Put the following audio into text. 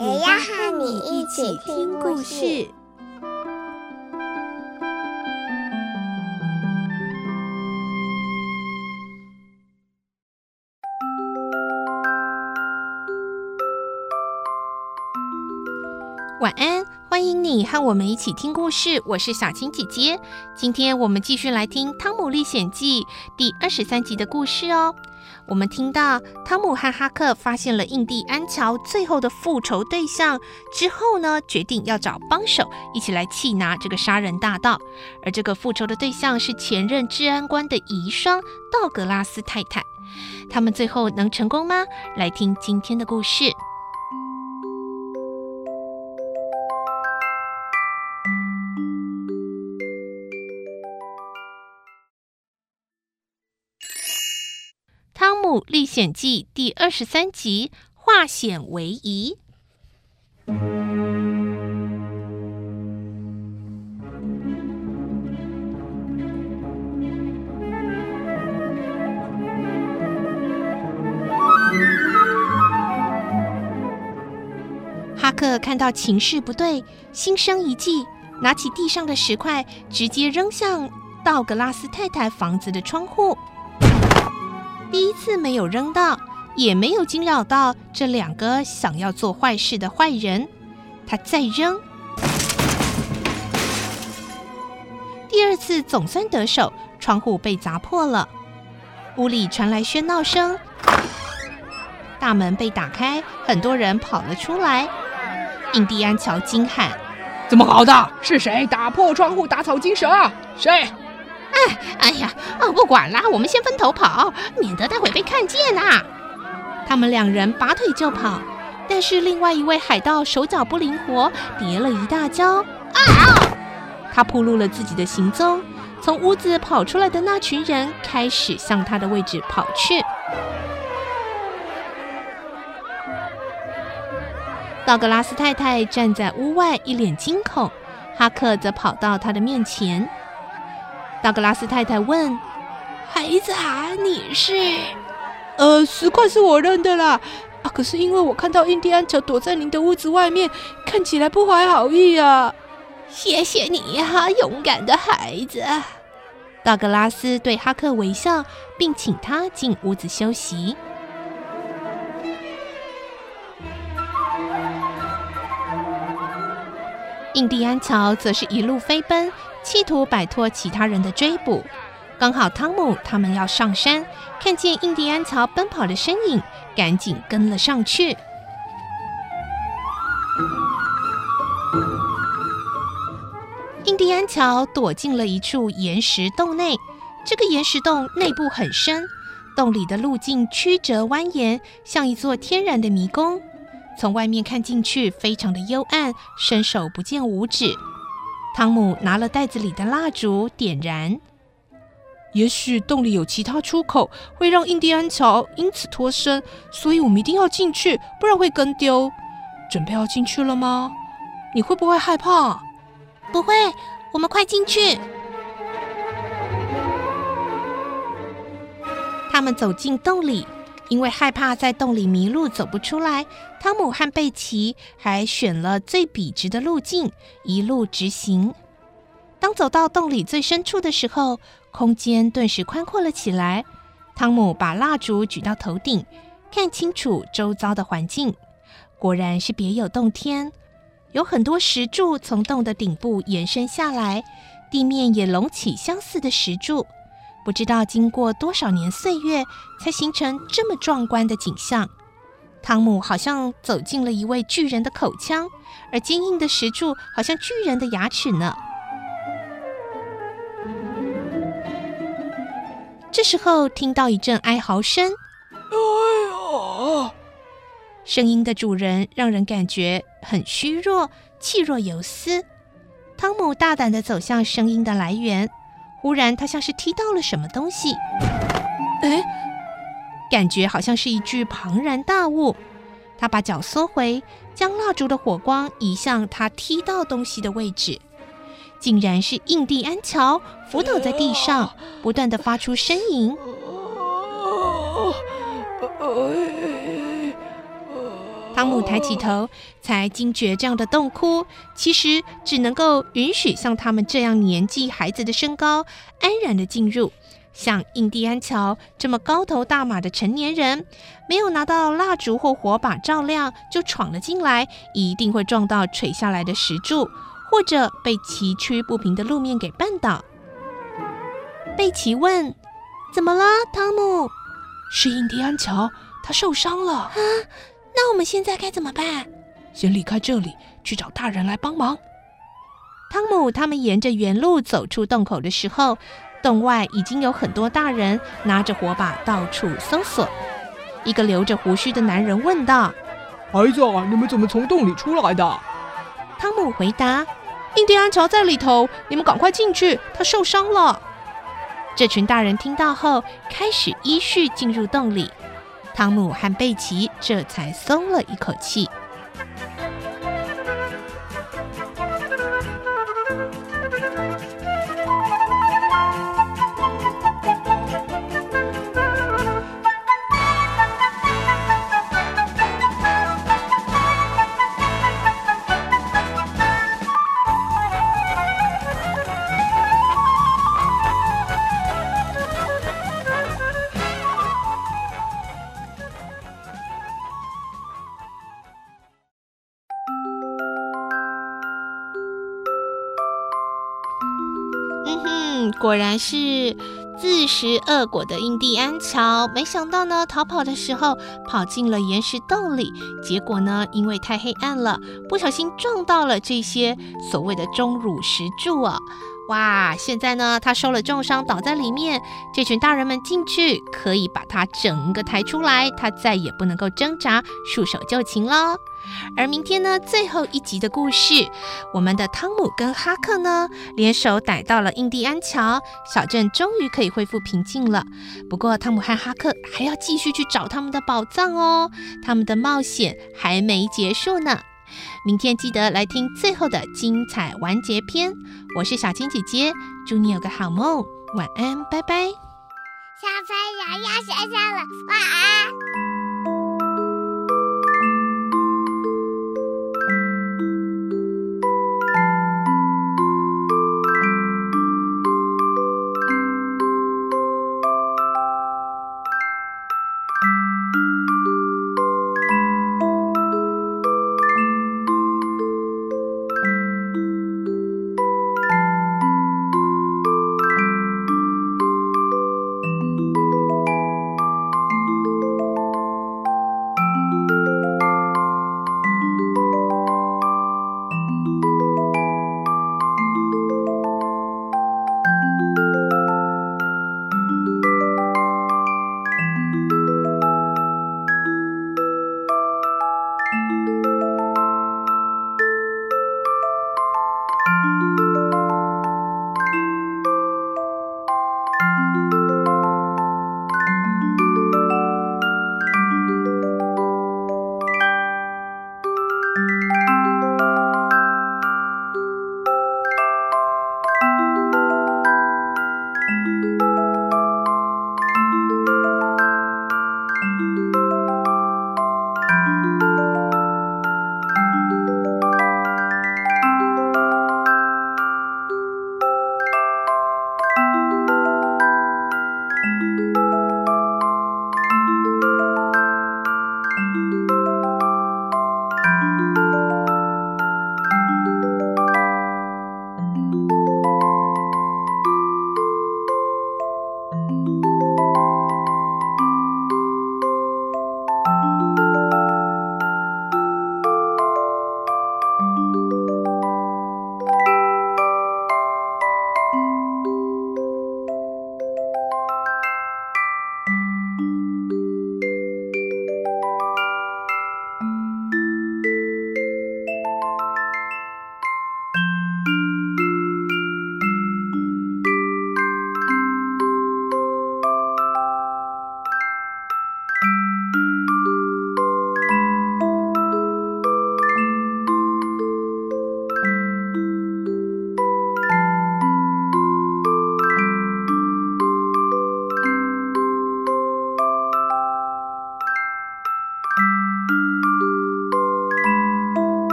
也要和你一起听故事。晚安，欢迎你和我们一起听故事。我是小青姐姐，今天我们继续来听《汤姆历险记》第二十三集的故事哦。我们听到汤姆和哈克发现了印第安乔最后的复仇对象之后呢，决定要找帮手一起来缉拿这个杀人大盗。而这个复仇的对象是前任治安官的遗孀道格拉斯太太。他们最后能成功吗？来听今天的故事。《历险记》第二十三集：化险为夷。哈克看到情势不对，心生一计，拿起地上的石块，直接扔向道格拉斯太太房子的窗户。第一次没有扔到，也没有惊扰到这两个想要做坏事的坏人。他再扔，第二次总算得手，窗户被砸破了，屋里传来喧闹声，大门被打开，很多人跑了出来。印第安乔惊喊：“怎么搞的？是谁打破窗户打草惊蛇？谁？”哎，哎呀，哦，不管了，我们先分头跑，免得待会被看见呐。他们两人拔腿就跑，但是另外一位海盗手脚不灵活，跌了一大跤。啊！他暴露了自己的行踪，从屋子跑出来的那群人开始向他的位置跑去。道格拉斯太太站在屋外，一脸惊恐。哈克则跑到他的面前。道格拉斯太太问：“孩子啊，你是？呃，石块是我扔的啦。啊，可是因为我看到印第安乔躲在您的屋子外面，看起来不怀好意啊。谢谢你呀，勇敢的孩子。”道格拉斯对哈克微笑，并请他进屋子休息。印第安乔则是一路飞奔。企图摆脱其他人的追捕，刚好汤姆他们要上山，看见印第安乔奔跑的身影，赶紧跟了上去。印第安乔躲进了一处岩石洞内，这个岩石洞内部很深，洞里的路径曲折蜿蜒，像一座天然的迷宫。从外面看进去，非常的幽暗，伸手不见五指。汤姆拿了袋子里的蜡烛，点燃。也许洞里有其他出口，会让印第安乔因此脱身，所以我们一定要进去，不然会跟丢。准备要进去了吗？你会不会害怕？不会，我们快进去。他们走进洞里。因为害怕在洞里迷路走不出来，汤姆和贝奇还选了最笔直的路径，一路直行。当走到洞里最深处的时候，空间顿时宽阔了起来。汤姆把蜡烛举到头顶，看清楚周遭的环境，果然是别有洞天。有很多石柱从洞的顶部延伸下来，地面也隆起相似的石柱。不知道经过多少年岁月，才形成这么壮观的景象。汤姆好像走进了一位巨人的口腔，而坚硬的石柱好像巨人的牙齿呢。这时候听到一阵哀嚎声，哎呀！声音的主人让人感觉很虚弱，气若游丝。汤姆大胆的走向声音的来源，忽然他像是踢到了什么东西，哎，感觉好像是一具庞然大物。他把脚缩回，将蜡烛的火光移向他踢到东西的位置，竟然是印第安乔伏倒在地上，不断的发出呻吟。汤姆抬起头，才惊觉这样的洞窟，其实只能够允许像他们这样年纪孩子的身高安然的进入。像印第安乔这么高头大马的成年人，没有拿到蜡烛或火把照亮就闯了进来，一定会撞到垂下来的石柱，或者被崎岖不平的路面给绊倒。贝奇问：“怎么了，汤姆？”“是印第安乔，他受伤了。”“啊，那我们现在该怎么办？”“先离开这里，去找大人来帮忙。”汤姆他们沿着原路走出洞口的时候。洞外已经有很多大人拿着火把到处搜索。一个留着胡须的男人问道：“孩子啊，你们怎么从洞里出来的？”汤姆回答：“印第安乔在里头，你们赶快进去，他受伤了。”这群大人听到后，开始依序进入洞里。汤姆和贝奇这才松了一口气。果然是自食恶果的印第安乔，没想到呢，逃跑的时候跑进了岩石洞里，结果呢，因为太黑暗了，不小心撞到了这些所谓的钟乳石柱啊！哇，现在呢，他受了重伤，倒在里面，这群大人们进去可以把他整个抬出来，他再也不能够挣扎，束手就擒了。而明天呢，最后一集的故事，我们的汤姆跟哈克呢，联手逮到了印第安乔，小镇终于可以恢复平静了。不过，汤姆和哈克还要继续去找他们的宝藏哦，他们的冒险还没结束呢。明天记得来听最后的精彩完结篇。我是小青姐姐，祝你有个好梦，晚安，拜拜。小朋友要睡觉了，晚安。